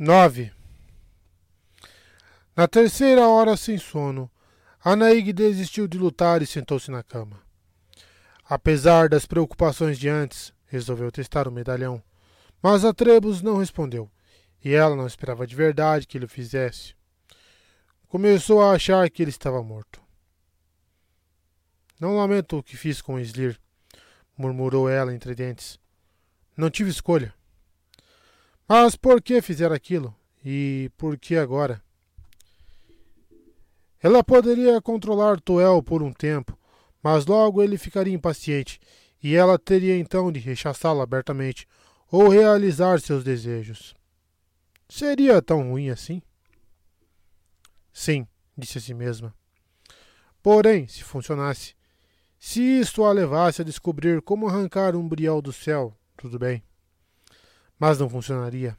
9. Na terceira hora sem sono, Anaig desistiu de lutar e sentou-se na cama. Apesar das preocupações de antes, resolveu testar o medalhão. Mas a Trebus não respondeu, e ela não esperava de verdade que ele o fizesse. Começou a achar que ele estava morto. Não lamento o que fiz com Slir, murmurou ela entre dentes. Não tive escolha. Mas por que fizer aquilo? E por que agora? Ela poderia controlar Tuel por um tempo, mas logo ele ficaria impaciente e ela teria então de rechaçá-lo abertamente ou realizar seus desejos. Seria tão ruim assim? Sim, disse a si mesma. Porém, se funcionasse, se isto a levasse a descobrir como arrancar um brial do céu, tudo bem mas não funcionaria.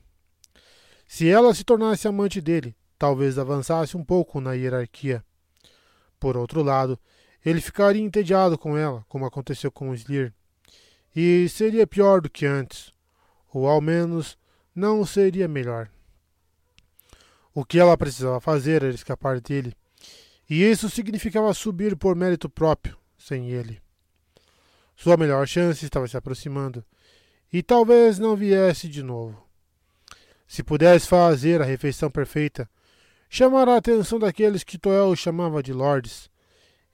Se ela se tornasse amante dele, talvez avançasse um pouco na hierarquia. Por outro lado, ele ficaria entediado com ela, como aconteceu com Slir, e seria pior do que antes, ou ao menos não seria melhor. O que ela precisava fazer era escapar dele, e isso significava subir por mérito próprio, sem ele. Sua melhor chance estava se aproximando, e talvez não viesse de novo. Se pudesse fazer a refeição perfeita, chamar a atenção daqueles que Toel chamava de lords,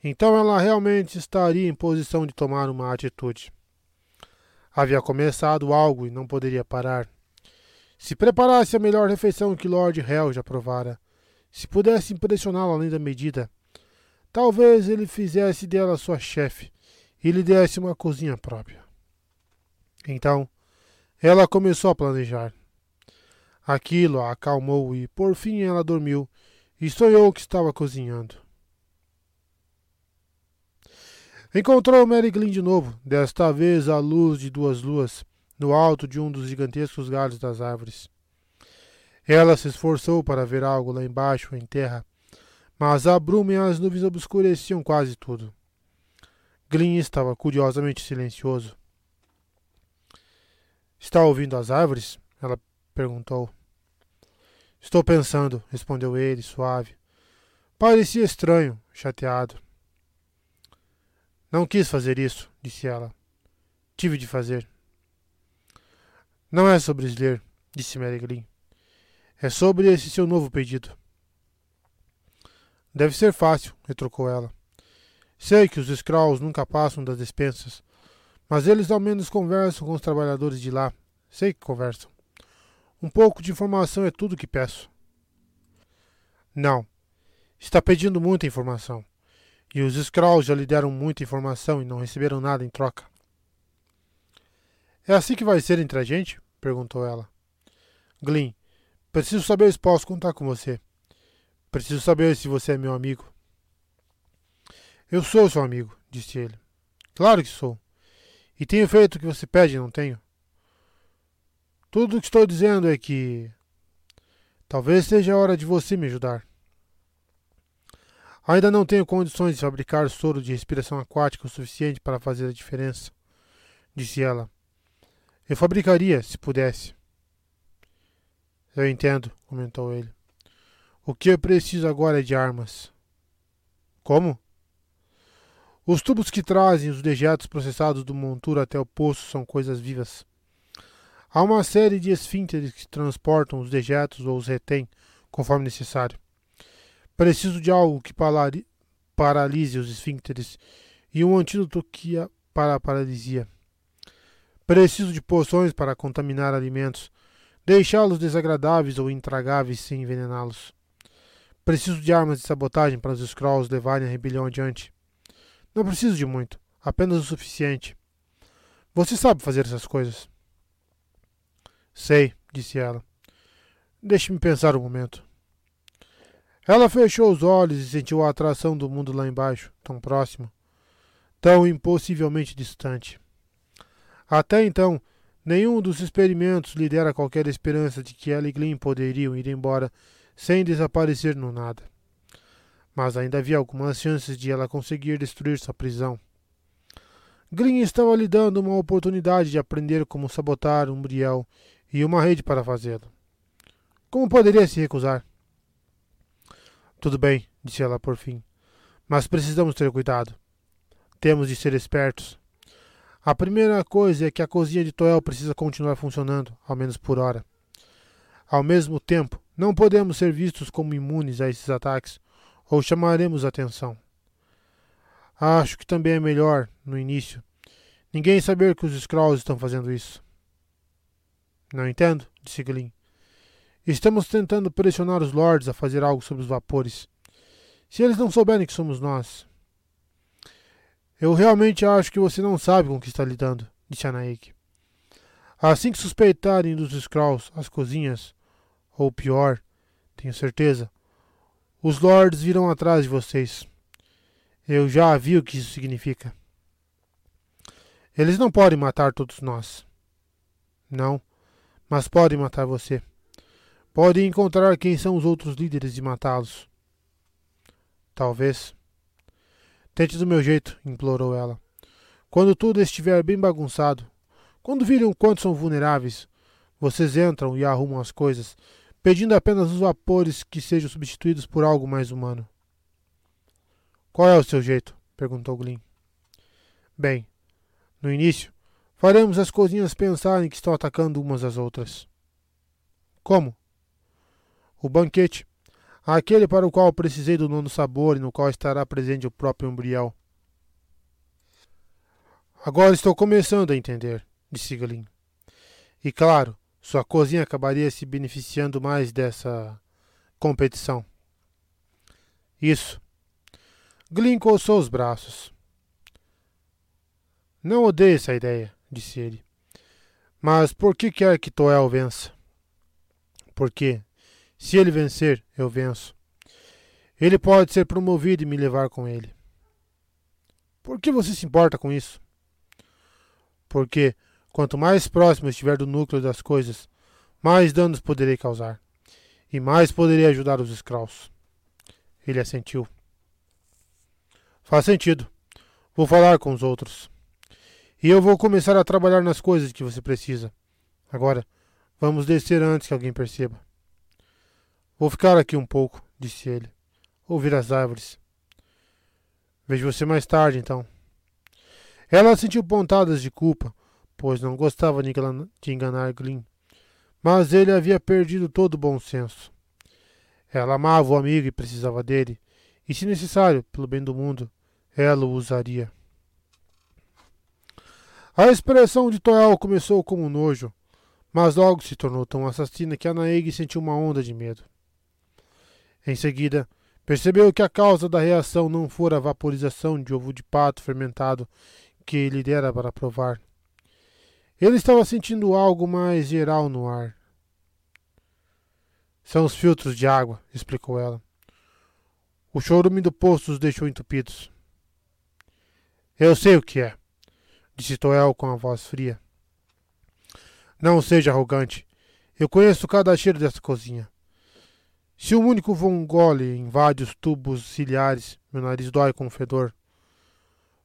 então ela realmente estaria em posição de tomar uma atitude. Havia começado algo e não poderia parar. Se preparasse a melhor refeição que Lord Hell já provara, se pudesse impressioná-lo além da medida, talvez ele fizesse dela sua chefe e lhe desse uma cozinha própria. Então, ela começou a planejar. Aquilo a acalmou e, por fim, ela dormiu e sonhou que estava cozinhando. Encontrou Mary Glynn de novo, desta vez à luz de duas luas, no alto de um dos gigantescos galhos das árvores. Ela se esforçou para ver algo lá embaixo, em terra, mas a bruma e as nuvens obscureciam quase tudo. Glynn estava curiosamente silencioso. Está ouvindo as árvores? Ela perguntou. Estou pensando, respondeu ele, suave. Parecia estranho, chateado. Não quis fazer isso, disse ela. Tive de fazer. Não é sobre Sler, disse Mary. É sobre esse seu novo pedido. Deve ser fácil, retrucou ela. Sei que os Skrulls nunca passam das despensas, mas eles ao menos conversam com os trabalhadores de lá. Sei que conversam. Um pouco de informação é tudo que peço. Não. Está pedindo muita informação. E os Skrulls já lhe deram muita informação e não receberam nada em troca. É assim que vai ser entre a gente? perguntou ela. Glyn, preciso saber se posso contar com você. Preciso saber se você é meu amigo. Eu sou seu amigo, disse ele. Claro que sou. E tenho feito o que você pede, não tenho? Tudo o que estou dizendo é que talvez seja a hora de você me ajudar. Ainda não tenho condições de fabricar soro de respiração aquática o suficiente para fazer a diferença, disse ela. Eu fabricaria, se pudesse. Eu entendo, comentou ele. O que eu preciso agora é de armas. Como? Os tubos que trazem os dejetos processados do monturo até o poço são coisas vivas. Há uma série de esfínteres que transportam os dejetos ou os retém, conforme necessário. Preciso de algo que paralise os esfínteres e um antídoto que a, para a paralisia. Preciso de poções para contaminar alimentos, deixá-los desagradáveis ou intragáveis sem envenená-los. Preciso de armas de sabotagem para os Skrulls levarem a rebelião adiante. Não preciso de muito, apenas o suficiente. Você sabe fazer essas coisas. Sei, disse ela. Deixe-me pensar um momento. Ela fechou os olhos e sentiu a atração do mundo lá embaixo, tão próximo, tão impossivelmente distante. Até então, nenhum dos experimentos lhe dera qualquer esperança de que ela e Glyn poderiam ir embora sem desaparecer no nada mas ainda havia algumas chances de ela conseguir destruir sua prisão. Glyn estava lhe dando uma oportunidade de aprender como sabotar um briel e uma rede para fazê-lo. Como poderia se recusar? Tudo bem, disse ela por fim. Mas precisamos ter cuidado. Temos de ser espertos. A primeira coisa é que a cozinha de Toel precisa continuar funcionando, ao menos por hora. Ao mesmo tempo, não podemos ser vistos como imunes a esses ataques, ou chamaremos atenção. Acho que também é melhor, no início, ninguém saber que os Skrulls estão fazendo isso. Não entendo, disse Glyn. Estamos tentando pressionar os Lords a fazer algo sobre os vapores. Se eles não souberem que somos nós. Eu realmente acho que você não sabe com o que está lidando, disse Anaik. Assim que suspeitarem dos Skrulls as cozinhas, ou pior, tenho certeza, os Lords virão atrás de vocês. Eu já vi o que isso significa. Eles não podem matar todos nós. Não, mas podem matar você. Podem encontrar quem são os outros líderes e matá-los. Talvez. Tente do meu jeito, implorou ela. Quando tudo estiver bem bagunçado, quando virem o quanto são vulneráveis, vocês entram e arrumam as coisas, pedindo apenas os vapores que sejam substituídos por algo mais humano. Qual é o seu jeito? perguntou Glyn. Bem, no início, faremos as cozinhas pensarem que estão atacando umas às outras. Como? O banquete aquele para o qual precisei do nono sabor e no qual estará presente o próprio Umbriel. Agora estou começando a entender, disse Glyn. E claro, sua cozinha acabaria se beneficiando mais dessa competição. Isso. Glyn coçou os braços. Não odeio essa ideia, disse ele. Mas por que quer que Toel vença? Porque, se ele vencer, eu venço. Ele pode ser promovido e me levar com ele. Por que você se importa com isso? Porque, quanto mais próximo estiver do núcleo das coisas, mais danos poderei causar. E mais poderei ajudar os Skrulls. Ele assentiu. Faz sentido. Vou falar com os outros. E eu vou começar a trabalhar nas coisas que você precisa. Agora, vamos descer antes que alguém perceba. Vou ficar aqui um pouco, disse ele. Ouvir as árvores. Vejo você mais tarde, então. Ela sentiu pontadas de culpa, pois não gostava de enganar Glyn. Mas ele havia perdido todo o bom senso. Ela amava o amigo e precisava dele, e se necessário, pelo bem do mundo, ela o usaria. A expressão de Toel começou como nojo, mas logo se tornou tão assassina que Anaeg sentiu uma onda de medo. Em seguida, percebeu que a causa da reação não fora a vaporização de ovo de pato fermentado que ele dera para provar. Ele estava sentindo algo mais geral no ar. São os filtros de água, explicou ela. O chorume do poço os deixou entupidos. Eu sei o que é, disse Toel com a voz fria. Não seja arrogante. Eu conheço cada cheiro dessa cozinha. Se um único von gole invade os tubos ciliares, meu nariz dói com o fedor.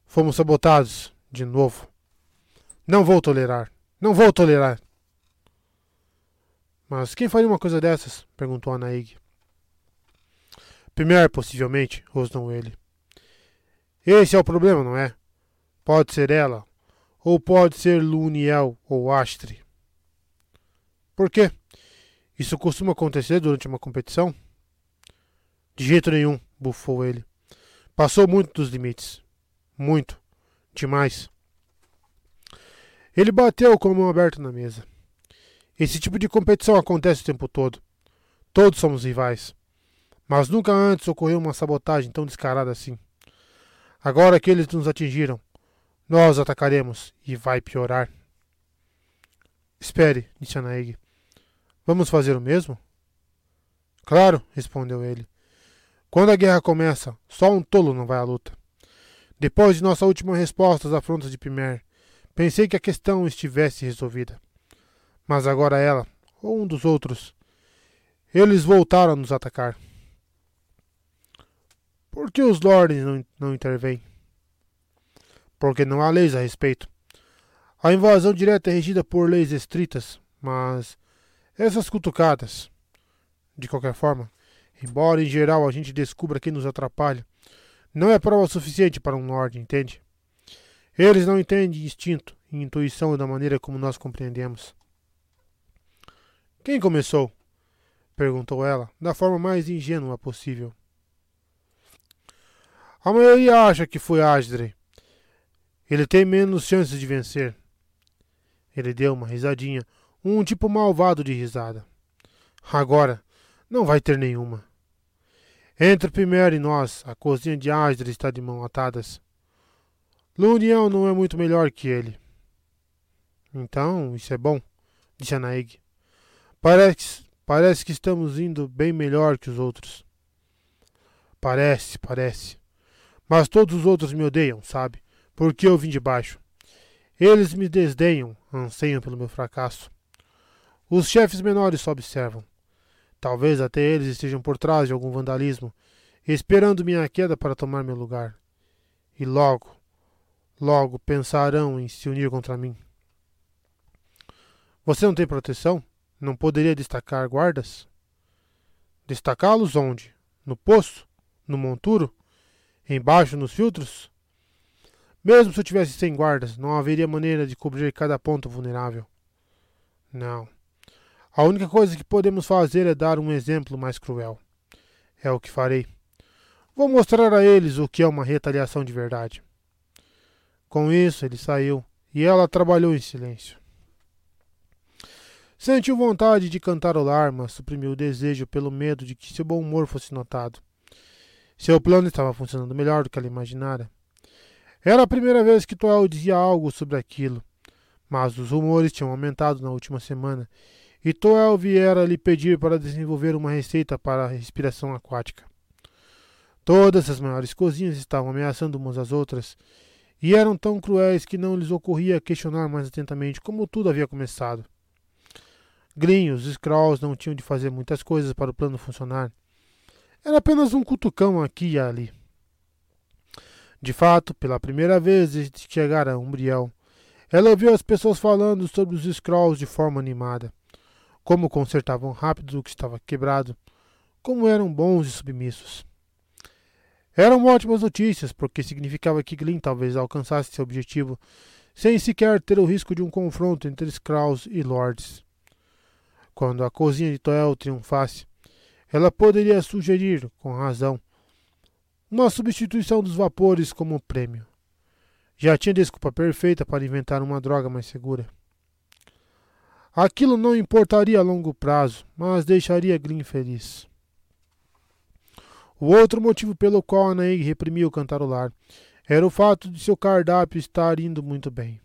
Fomos sabotados, de novo. Não vou tolerar. Não vou tolerar. Mas quem faria uma coisa dessas? perguntou Anaig. Primeiro, possivelmente, rosnou ele. Esse é o problema, não é? Pode ser ela, ou pode ser Luniel ou Astre. Por quê? Isso costuma acontecer durante uma competição? De jeito nenhum, bufou ele. Passou muito dos limites. Muito. Demais. Ele bateu com a mão aberta na mesa. Esse tipo de competição acontece o tempo todo. Todos somos rivais. Mas nunca antes ocorreu uma sabotagem tão descarada assim. Agora que eles nos atingiram, nós atacaremos e vai piorar. Espere, disse Anaeg. Vamos fazer o mesmo? Claro, respondeu ele. Quando a guerra começa, só um tolo não vai à luta. Depois de nossa última resposta às afrontas de Pimer, pensei que a questão estivesse resolvida. Mas agora ela, ou um dos outros, eles voltaram a nos atacar. Por que os lords não, não intervêm? Porque não há leis a respeito. A invasão direta é regida por leis estritas, mas essas cutucadas. De qualquer forma, embora em geral a gente descubra quem nos atrapalha, não é prova suficiente para um Lorde, entende? Eles não entendem instinto e intuição da maneira como nós compreendemos. Quem começou? perguntou ela, da forma mais ingênua possível. A maioria acha que foi Asdre. Ele tem menos chances de vencer. Ele deu uma risadinha, um tipo malvado de risada. Agora, não vai ter nenhuma. Entre primeiro e nós, a cozinha de Asdre está de mãos atadas. Lunião não é muito melhor que ele. Então, isso é bom, disse Anaeg. Parece, parece que estamos indo bem melhor que os outros. Parece, parece. Mas todos os outros me odeiam, sabe? Porque eu vim de baixo. Eles me desdenham, anseiam pelo meu fracasso. Os chefes menores só observam. Talvez até eles estejam por trás de algum vandalismo, esperando minha queda para tomar meu lugar. E logo, logo pensarão em se unir contra mim. Você não tem proteção? Não poderia destacar guardas? Destacá-los onde? No poço? No monturo? Embaixo nos filtros? Mesmo se eu tivesse cem guardas, não haveria maneira de cobrir cada ponto vulnerável. Não. A única coisa que podemos fazer é dar um exemplo mais cruel. É o que farei. Vou mostrar a eles o que é uma retaliação de verdade. Com isso, ele saiu e ela trabalhou em silêncio. Sentiu vontade de cantarolar, mas suprimiu o desejo pelo medo de que seu bom humor fosse notado. Seu plano estava funcionando melhor do que ela imaginara. Era a primeira vez que Toel dizia algo sobre aquilo, mas os rumores tinham aumentado na última semana e Toel viera lhe pedir para desenvolver uma receita para a respiração aquática. Todas as maiores cozinhas estavam ameaçando umas às outras e eram tão cruéis que não lhes ocorria questionar mais atentamente como tudo havia começado. Glyn os Skrulls não tinham de fazer muitas coisas para o plano funcionar. Era apenas um cutucão aqui e ali. De fato, pela primeira vez desde que chegara a Umbriel, ela ouviu as pessoas falando sobre os Skrulls de forma animada. Como consertavam rápido o que estava quebrado, como eram bons e submissos. Eram ótimas notícias, porque significava que Glyn talvez alcançasse seu objetivo sem sequer ter o risco de um confronto entre Skrulls e Lords. Quando a cozinha de Toel triunfasse, ela poderia sugerir, com razão, uma substituição dos vapores como prêmio. Já tinha desculpa perfeita para inventar uma droga mais segura. Aquilo não importaria a longo prazo, mas deixaria Glyn feliz. O outro motivo pelo qual Anaeg reprimiu o cantarolar era o fato de seu cardápio estar indo muito bem.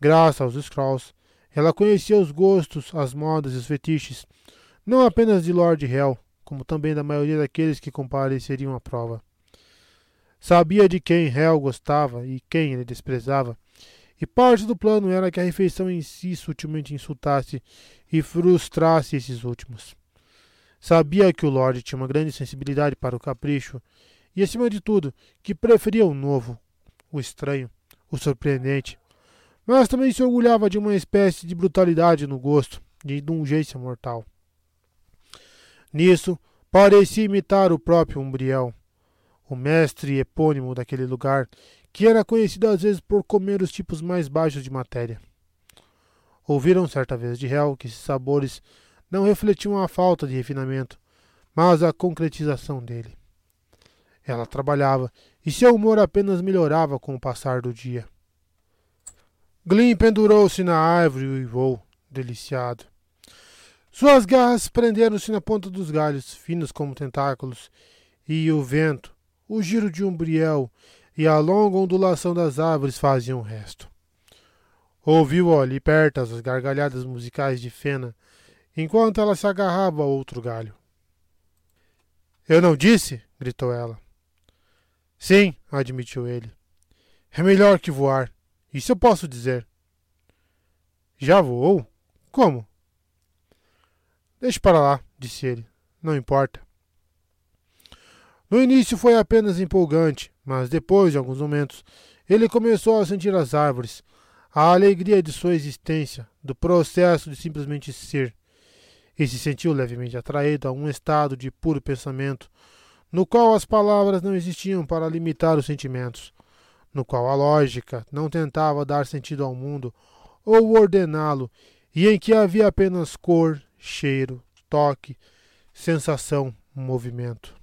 Graças aos Skrulls, ela conhecia os gostos, as modas e os fetiches, não apenas de Lord Hell, como também da maioria daqueles que compareceriam à prova. Sabia de quem Hell gostava e quem ele desprezava, e parte do plano era que a refeição em si sutilmente insultasse e frustrasse esses últimos. Sabia que o Lord tinha uma grande sensibilidade para o capricho e, acima de tudo, que preferia o novo, o estranho, o surpreendente, mas também se orgulhava de uma espécie de brutalidade no gosto, de indulgência mortal. Nisso, parecia imitar o próprio Umbriel, o mestre epônimo daquele lugar, que era conhecido às vezes por comer os tipos mais baixos de matéria. Ouviram certa vez de Hel que esses sabores não refletiam a falta de refinamento, mas a concretização dele. Ela trabalhava, e seu humor apenas melhorava com o passar do dia. Glyn pendurou-se na árvore e uivou, deliciado. Suas garras prenderam-se na ponta dos galhos, finos como tentáculos, e o vento, o giro de um briel e a longa ondulação das árvores faziam o resto. Ouviu ali perto as gargalhadas musicais de Fena, enquanto ela se agarrava a outro galho. Eu não disse? gritou ela. Sim, admitiu ele. É melhor que voar. Isso eu posso dizer. Já voou? Como? Deixe para lá, disse ele. Não importa. No início foi apenas empolgante, mas depois de alguns momentos ele começou a sentir as árvores, a alegria de sua existência, do processo de simplesmente ser. E se sentiu levemente atraído a um estado de puro pensamento, no qual as palavras não existiam para limitar os sentimentos, no qual a lógica não tentava dar sentido ao mundo ou ordená-lo, e em que havia apenas cor, cheiro, toque, sensação, movimento.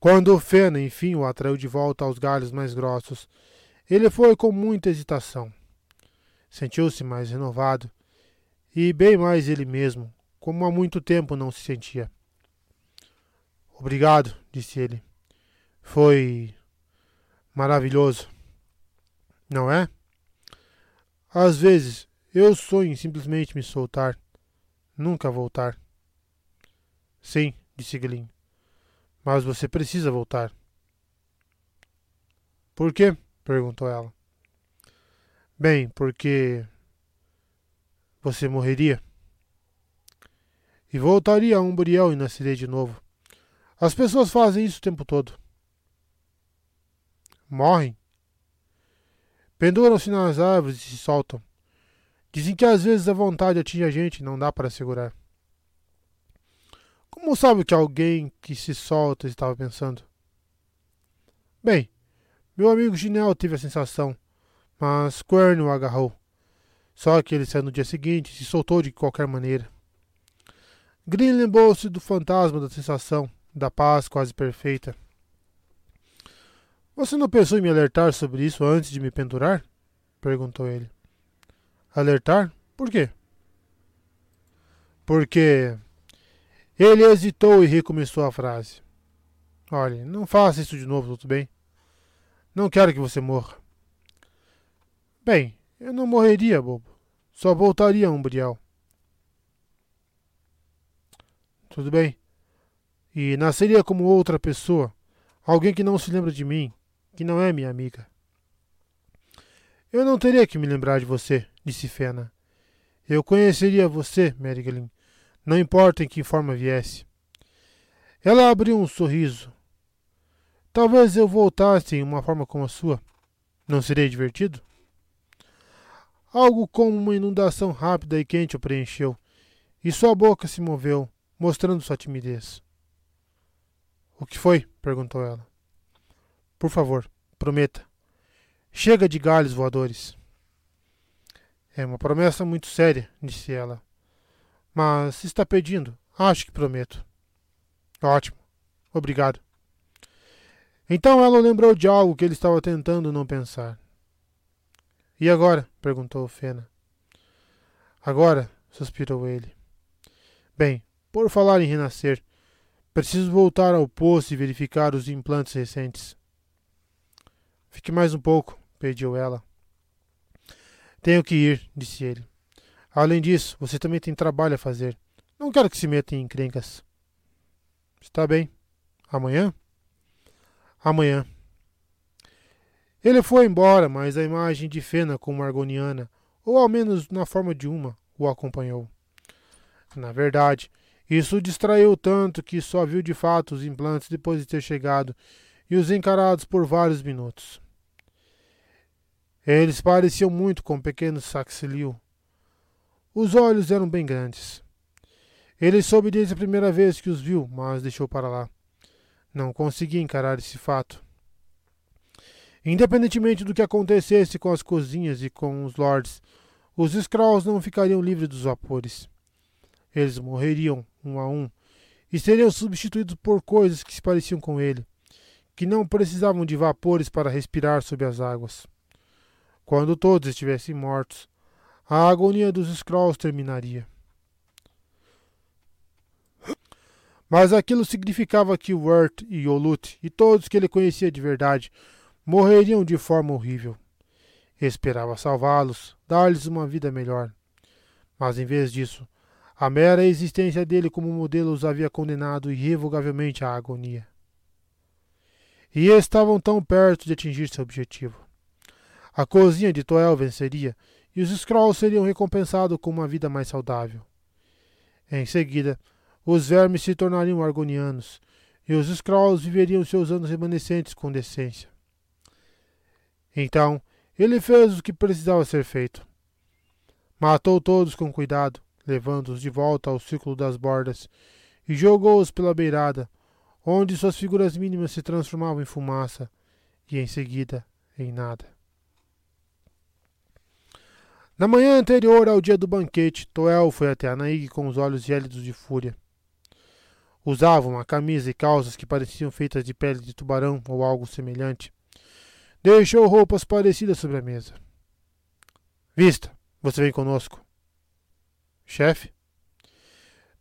Quando Fena, enfim, o atraiu de volta aos galhos mais grossos, ele foi com muita hesitação. Sentiu-se mais renovado e bem mais ele mesmo, como há muito tempo não se sentia. Obrigado, disse ele. Foi maravilhoso. Não é? Às vezes eu sonho em simplesmente me soltar, nunca voltar. Sim, disse Glyn. Mas você precisa voltar. Por quê? perguntou ela. Bem, porque você morreria. E voltaria a Umbriel e nasceria de novo. As pessoas fazem isso o tempo todo. Morrem. Penduram-se nas árvores e se soltam. Dizem que às vezes a vontade atinge a gente e não dá para segurar. Como sabe que alguém que se solta estava pensando? Bem, meu amigo Ginel teve a sensação, mas Quern o agarrou. Só que ele saiu no dia seguinte e se soltou de qualquer maneira. Green lembrou-se do fantasma da sensação, da paz quase perfeita. Você não pensou em me alertar sobre isso antes de me pendurar? perguntou ele. Alertar? Por quê? Porque. Ele hesitou e recomeçou a frase. Olhe, não faça isso de novo, tudo bem? Não quero que você morra. Bem, eu não morreria, bobo. Só voltaria a Umbriel. Tudo bem. E nasceria como outra pessoa. Alguém que não se lembra de mim, que não é minha amiga. Eu não teria que me lembrar de você, disse Fena. Eu conheceria você, Meriglin, não importa em que forma viesse. Ela abriu um sorriso, Talvez eu voltasse em uma forma como a sua. Não seria divertido? Algo como uma inundação rápida e quente o preencheu, e sua boca se moveu, mostrando sua timidez. O que foi? perguntou ela. Por favor, prometa. Chega de galhos voadores. É uma promessa muito séria, disse ela. Mas se está pedindo, acho que prometo. Ótimo. Obrigado. Então ela lembrou de algo que ele estava tentando não pensar. E agora? perguntou Fena. Agora, suspirou ele. Bem, por falar em renascer, preciso voltar ao poço e verificar os implantes recentes. Fique mais um pouco, pediu ela. Tenho que ir, disse ele. Além disso, você também tem trabalho a fazer. Não quero que se meta em encrencas. Está bem. Amanhã? amanhã. Ele foi embora, mas a imagem de Fena como argoniana, ou ao menos na forma de uma, o acompanhou. Na verdade, isso o distraiu tanto que só viu de fato os implantes depois de ter chegado e os encarados por vários minutos. Eles pareciam muito com pequenos saxilio. Os olhos eram bem grandes. Ele soube desde a primeira vez que os viu, mas deixou para lá. Não conseguia encarar esse fato. Independentemente do que acontecesse com as cozinhas e com os lords, os Skrulls não ficariam livres dos vapores. Eles morreriam um a um e seriam substituídos por coisas que se pareciam com ele, que não precisavam de vapores para respirar sob as águas. Quando todos estivessem mortos, a agonia dos Skrulls terminaria. Mas aquilo significava que Wirt e Yolut e todos que ele conhecia de verdade morreriam de forma horrível. Esperava salvá-los, dar-lhes uma vida melhor. Mas em vez disso, a mera existência dele como modelo os havia condenado irrevogavelmente à agonia. E estavam tão perto de atingir seu objetivo. A cozinha de Toel venceria e os Skrulls seriam recompensados com uma vida mais saudável. Em seguida, os vermes se tornariam argonianos, e os Skrulls viveriam seus anos remanescentes com decência. Então, ele fez o que precisava ser feito. Matou todos com cuidado, levando-os de volta ao círculo das bordas, e jogou-os pela beirada, onde suas figuras mínimas se transformavam em fumaça, e em seguida em nada. Na manhã anterior ao dia do banquete, Toel foi até Anaíg com os olhos gélidos de fúria. Usava uma camisa e calças que pareciam feitas de pele de tubarão ou algo semelhante. Deixou roupas parecidas sobre a mesa. Vista, você vem conosco. Chefe?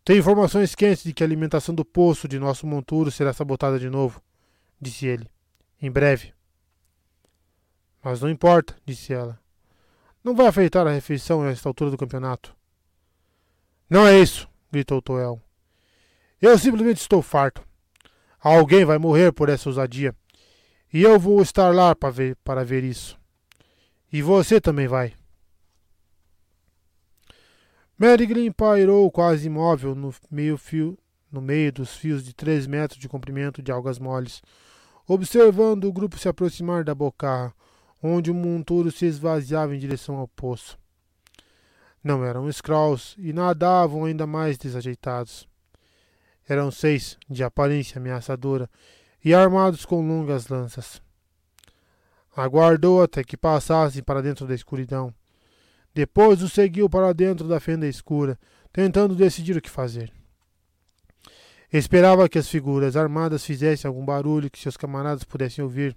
Tem informações quentes de que a alimentação do poço de nosso monturo será sabotada de novo, disse ele. Em breve. Mas não importa, disse ela. Não vai afetar a refeição a esta altura do campeonato. Não é isso, gritou Toel. Eu simplesmente estou farto. Alguém vai morrer por essa ousadia. E eu vou estar lá para ver, para ver isso. E você também vai. Mary pairou quase imóvel no meio, fio, no meio dos fios de três metros de comprimento de algas moles, observando o grupo se aproximar da bocarra, onde o monturo se esvaziava em direção ao poço. Não eram Skrulls e nadavam ainda mais desajeitados. Eram seis, de aparência ameaçadora, e armados com longas lanças. Aguardou até que passassem para dentro da escuridão depois o seguiu para dentro da fenda escura, tentando decidir o que fazer. Esperava que as figuras armadas fizessem algum barulho que seus camaradas pudessem ouvir,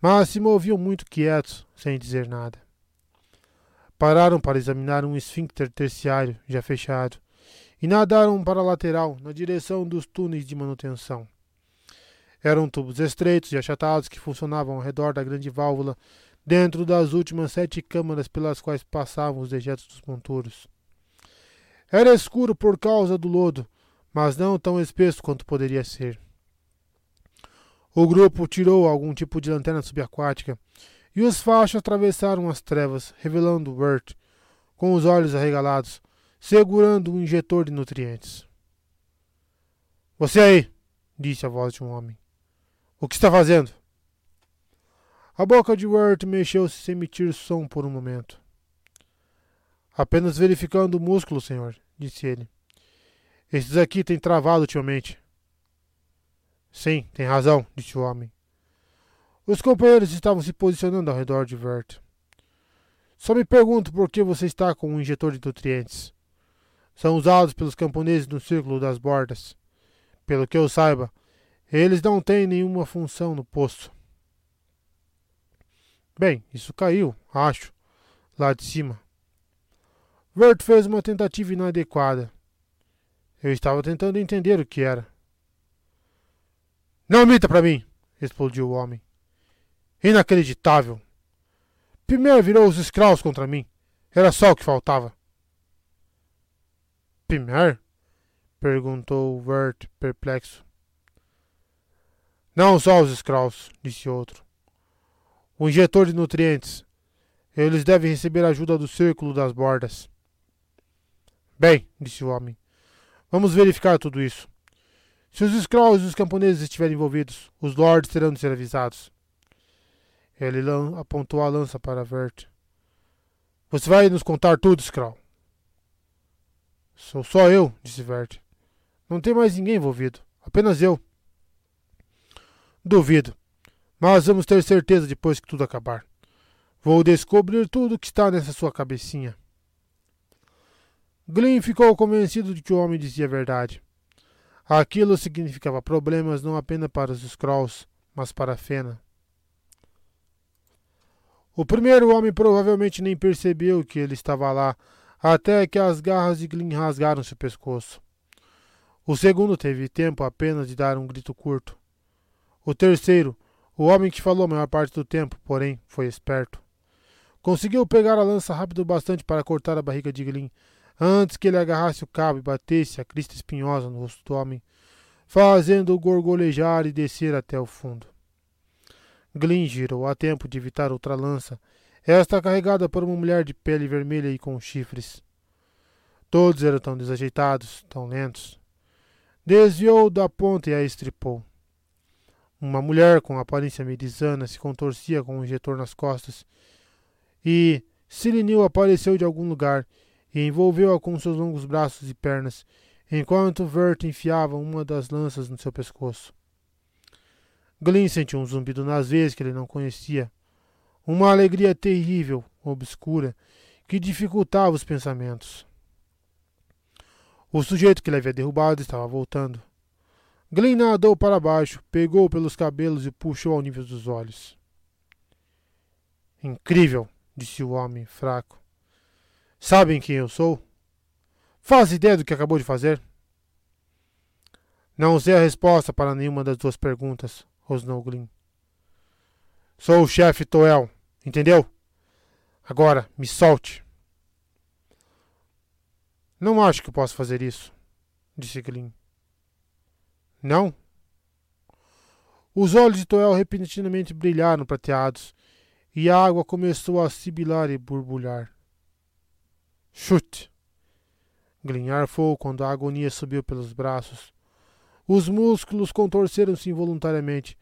mas se moviam muito quietos, sem dizer nada. Pararam para examinar um esfíncter terciário já fechado e nadaram para a lateral, na direção dos túneis de manutenção. Eram tubos estreitos e achatados que funcionavam ao redor da grande válvula dentro das últimas sete câmaras pelas quais passavam os dejetos dos monturos. Era escuro por causa do lodo, mas não tão espesso quanto poderia ser. O grupo tirou algum tipo de lanterna subaquática e os fachos atravessaram as trevas, revelando Bert, com os olhos arregalados, segurando um injetor de nutrientes. Você aí, disse a voz de um homem. O que está fazendo? A boca de Wirt mexeu-se sem emitir som por um momento. Apenas verificando o músculo, senhor, disse ele. Esses aqui têm travado ultimamente. Sim, tem razão, disse o homem. Os companheiros estavam se posicionando ao redor de Vert. Só me pergunto por que você está com um injetor de nutrientes. São usados pelos camponeses no círculo das bordas. Pelo que eu saiba, eles não têm nenhuma função no poço. Bem, isso caiu, acho, lá de cima. Vert fez uma tentativa inadequada. Eu estava tentando entender o que era. Não mita para mim! explodiu o homem. Inacreditável! Primeiro virou os Skrulls contra mim. Era só o que faltava. Pimer? perguntou Vert, perplexo. Não só os Skrulls, disse outro o injetor de nutrientes. Eles devem receber ajuda do círculo das bordas. Bem, disse o homem, vamos verificar tudo isso. Se os Skrulls e os camponeses estiverem envolvidos, os lords terão de ser avisados. Ele apontou a lança para Vert. Você vai nos contar tudo, Skrull. Sou só eu, disse Vert. Não tem mais ninguém envolvido. Apenas eu. Duvido. Mas vamos ter certeza depois que tudo acabar. Vou descobrir tudo que está nessa sua cabecinha. Glyn ficou convencido de que o homem dizia a verdade. Aquilo significava problemas não apenas para os Skrulls, mas para a Fena. O primeiro homem provavelmente nem percebeu que ele estava lá, até que as garras de Glyn rasgaram seu pescoço. O segundo teve tempo apenas de dar um grito curto. O terceiro, o homem que falou a maior parte do tempo, porém, foi esperto. Conseguiu pegar a lança rápido bastante para cortar a barriga de Glyn, antes que ele agarrasse o cabo e batesse a crista espinhosa no rosto do homem, fazendo-o gorgolejar e descer até o fundo. Glyn girou a tempo de evitar outra lança, esta carregada por uma mulher de pele vermelha e com chifres. Todos eram tão desajeitados, tão lentos. Desviou da ponta e a estripou. Uma mulher com aparência medisana se contorcia com um injetor nas costas. E Silinil apareceu de algum lugar e envolveu-a com seus longos braços e pernas, enquanto Vert enfiava uma das lanças no seu pescoço. Glyn sentiu um zumbido nas veias que ele não conhecia, uma alegria terrível, obscura, que dificultava os pensamentos. O sujeito que ele havia derrubado estava voltando. Glenn nadou para baixo, pegou pelos cabelos e puxou ao nível dos olhos. Incrível, disse o homem, fraco. Sabem quem eu sou? Faz ideia do que acabou de fazer? Não sei a resposta para nenhuma das duas perguntas, rosnou Glyn. Sou o chefe Toel, entendeu? Agora, me solte. Não acho que posso fazer isso, disse Glyn. Não? Os olhos de Toel repentinamente brilharam prateados e a água começou a sibilar e borbulhar. Chute! Glyn arfou quando a agonia subiu pelos braços. Os músculos contorceram-se involuntariamente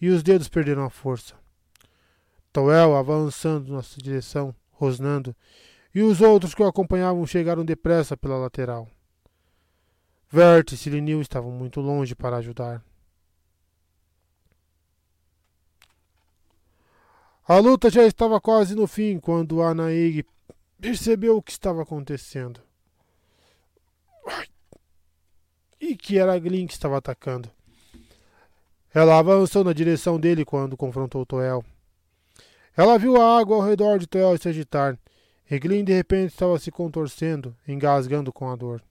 e os dedos perderam a força. Toel avançando na sua direção, rosnando, e os outros que o acompanhavam chegaram depressa pela lateral. Vert e Silenil estavam muito longe para ajudar. A luta já estava quase no fim quando Anaig percebeu o que estava acontecendo. E que era Glyn que estava atacando. Ela avançou na direção dele quando confrontou Toel. Ela viu a água ao redor de Toel se agitar, e Glyn de repente estava se contorcendo, engasgando com a dor.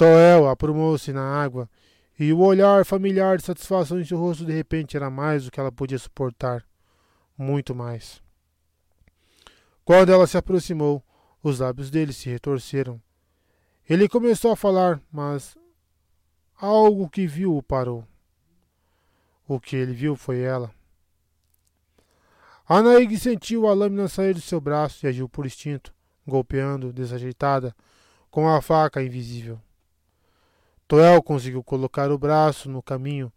Toel aprumou-se na água, e o olhar familiar de satisfação em seu rosto de repente era mais do que ela podia suportar. Muito mais. Quando ela se aproximou, os lábios dele se retorceram. Ele começou a falar, mas algo que viu o parou. O que ele viu foi ela. Anaig sentiu a lâmina sair do seu braço e agiu por instinto, golpeando, desajeitada, com a faca invisível. Toel conseguiu colocar o braço no caminho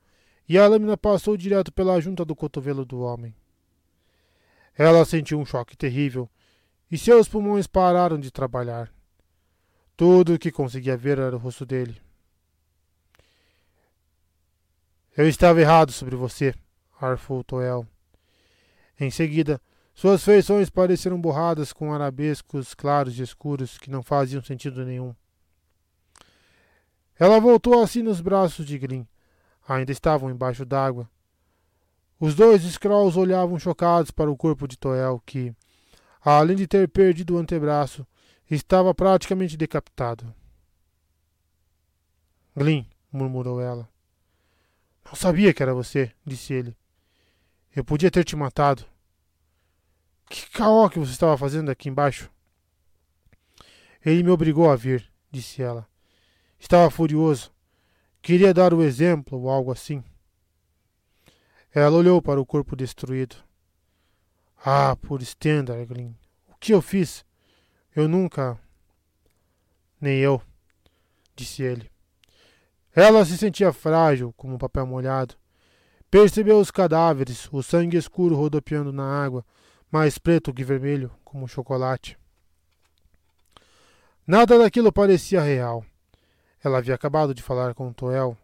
e a lâmina passou direto pela junta do cotovelo do homem. Ela sentiu um choque terrível e seus pulmões pararam de trabalhar. Tudo o que conseguia ver era o rosto dele. Eu estava errado sobre você, arfou Toel. Em seguida, suas feições pareceram borradas com arabescos claros e escuros que não faziam sentido nenhum. Ela voltou assim nos braços de Grim. Ainda estavam embaixo d'água. Os dois Skrulls olhavam chocados para o corpo de Toel, que, além de ter perdido o antebraço, estava praticamente decapitado. Glyn, murmurou ela. Não sabia que era você, disse ele. Eu podia ter te matado. Que caó que você estava fazendo aqui embaixo? Ele me obrigou a vir, disse ela. Estava furioso. Queria dar o exemplo ou algo assim. Ela olhou para o corpo destruído. Ah, por Stender, Glyn. O que eu fiz? Eu nunca. Nem eu, disse ele. Ela se sentia frágil, como um papel molhado. Percebeu os cadáveres, o sangue escuro rodopiando na água, mais preto que vermelho, como chocolate. Nada daquilo parecia real. Ela havia acabado de falar com Toel.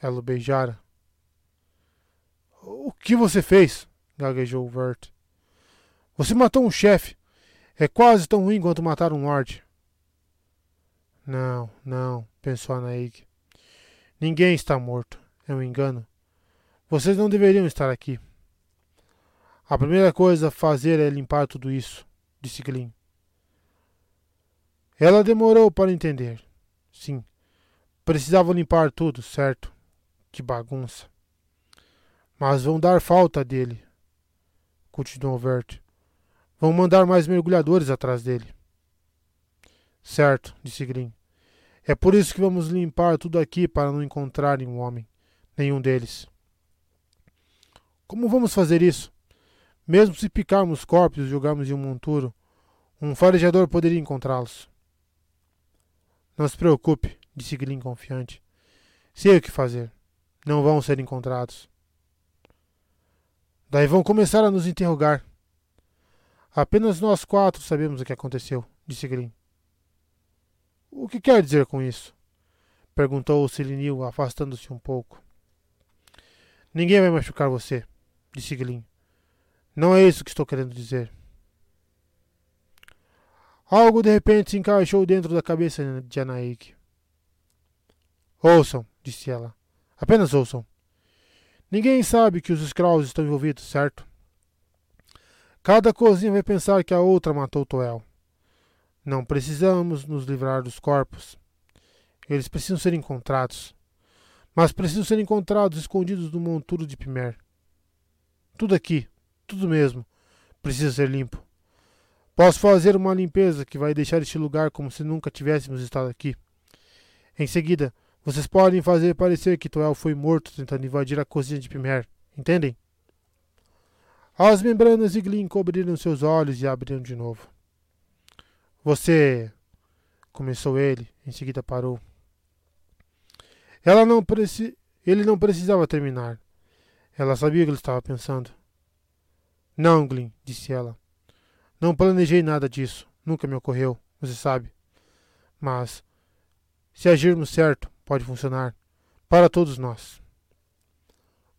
Ela o beijara. O que você fez? gaguejou Vert. Você matou um chefe. É quase tão ruim quanto matar um lord. Não, não, pensou Anaig. Ninguém está morto. É um engano. Vocês não deveriam estar aqui. A primeira coisa a fazer é limpar tudo isso, disse Glyn. Ela demorou para entender. Sim, precisavam limpar tudo, certo? Que bagunça. Mas vão dar falta dele, continuou Vert. Vão mandar mais mergulhadores atrás dele. Certo, disse Green. É por isso que vamos limpar tudo aqui para não encontrarem um homem, nenhum deles. Como vamos fazer isso? Mesmo se picarmos corpos e jogarmos em um monturo, um farejador poderia encontrá-los. Não se preocupe, disse Glyn confiante. Sei o que fazer. Não vão ser encontrados. Daí vão começar a nos interrogar. Apenas nós quatro sabemos o que aconteceu, disse Glyn. O que quer dizer com isso? Perguntou o Silinil, afastando-se um pouco. Ninguém vai machucar você, disse Glyn. Não é isso que estou querendo dizer. Algo de repente se encaixou dentro da cabeça de Anaik. Ouçam, disse ela. Apenas ouçam. Ninguém sabe que os Skrulls estão envolvidos, certo? Cada cozinha vai pensar que a outra matou Toel. Não precisamos nos livrar dos corpos. Eles precisam ser encontrados. Mas precisam ser encontrados escondidos no monturo de Pimer. Tudo aqui, tudo mesmo, precisa ser limpo. Posso fazer uma limpeza que vai deixar este lugar como se nunca tivéssemos estado aqui. Em seguida, vocês podem fazer parecer que Toel foi morto tentando invadir a cozinha de Pimer. Entendem? As membranas de Glyn cobriram seus olhos e abriram de novo. Você. Começou ele, em seguida parou. Ela não preci... Ele não precisava terminar. Ela sabia o que ele estava pensando. Não, Glyn, disse ela. Não planejei nada disso. Nunca me ocorreu, você sabe. Mas, se agirmos certo, pode funcionar. Para todos nós.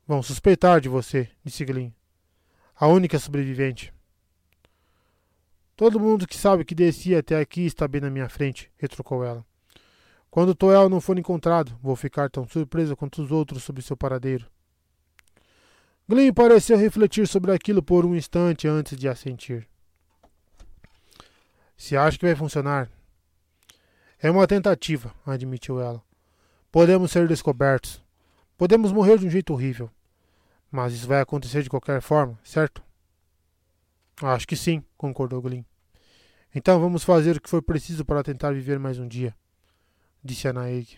Vão suspeitar de você, disse Glyn. A única sobrevivente. Todo mundo que sabe que desci até aqui está bem na minha frente, retrucou ela. Quando Toel não for encontrado, vou ficar tão surpresa quanto os outros sobre seu paradeiro. Glyn pareceu refletir sobre aquilo por um instante antes de assentir. Se acha que vai funcionar. É uma tentativa, admitiu ela. Podemos ser descobertos. Podemos morrer de um jeito horrível. Mas isso vai acontecer de qualquer forma, certo? Acho que sim, concordou Glyn. Então vamos fazer o que for preciso para tentar viver mais um dia, disse Anaeg.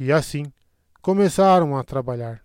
E assim começaram a trabalhar.